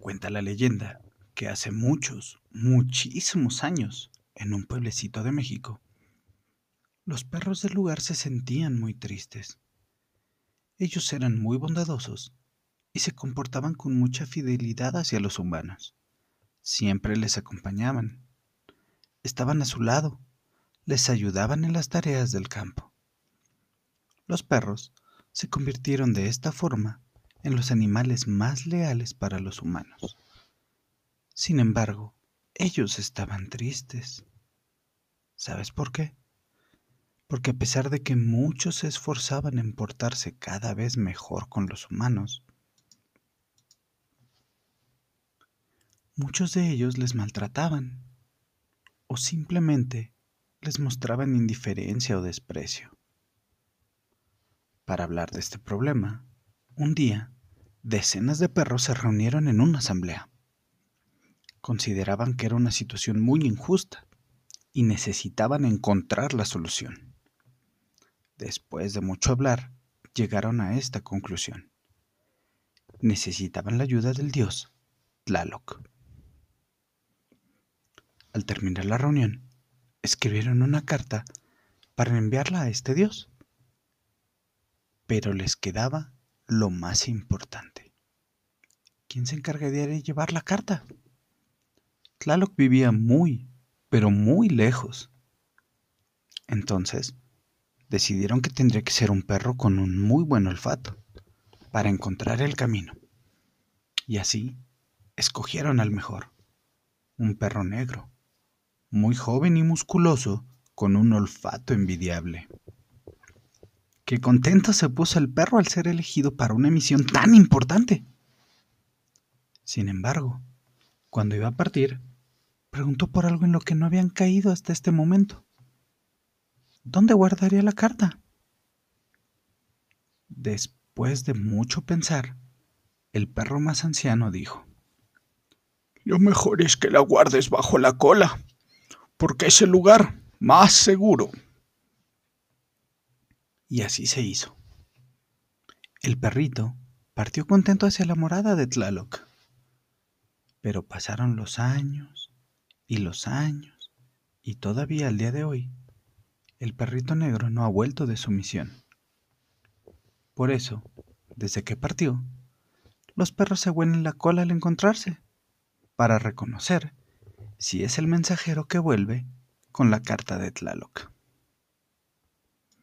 Cuenta la leyenda que hace muchos, muchísimos años, en un pueblecito de México, los perros del lugar se sentían muy tristes. Ellos eran muy bondadosos y se comportaban con mucha fidelidad hacia los humanos. Siempre les acompañaban, estaban a su lado, les ayudaban en las tareas del campo. Los perros se convirtieron de esta forma en los animales más leales para los humanos. Sin embargo, ellos estaban tristes. ¿Sabes por qué? Porque a pesar de que muchos se esforzaban en portarse cada vez mejor con los humanos, muchos de ellos les maltrataban o simplemente les mostraban indiferencia o desprecio. Para hablar de este problema, un día, decenas de perros se reunieron en una asamblea. Consideraban que era una situación muy injusta y necesitaban encontrar la solución. Después de mucho hablar, llegaron a esta conclusión. Necesitaban la ayuda del dios Tlaloc. Al terminar la reunión, escribieron una carta para enviarla a este dios. Pero les quedaba lo más importante. ¿Quién se encargaría de llevar la carta? Tlaloc vivía muy, pero muy lejos. Entonces, decidieron que tendría que ser un perro con un muy buen olfato para encontrar el camino. Y así, escogieron al mejor, un perro negro, muy joven y musculoso, con un olfato envidiable. Qué contento se puso el perro al ser elegido para una misión tan importante. Sin embargo, cuando iba a partir, preguntó por algo en lo que no habían caído hasta este momento. ¿Dónde guardaría la carta? Después de mucho pensar, el perro más anciano dijo, Lo mejor es que la guardes bajo la cola, porque es el lugar más seguro. Y así se hizo. El perrito partió contento hacia la morada de Tlaloc. Pero pasaron los años y los años, y todavía al día de hoy, el perrito negro no ha vuelto de su misión. Por eso, desde que partió, los perros se huelen la cola al encontrarse, para reconocer si es el mensajero que vuelve con la carta de Tlaloc.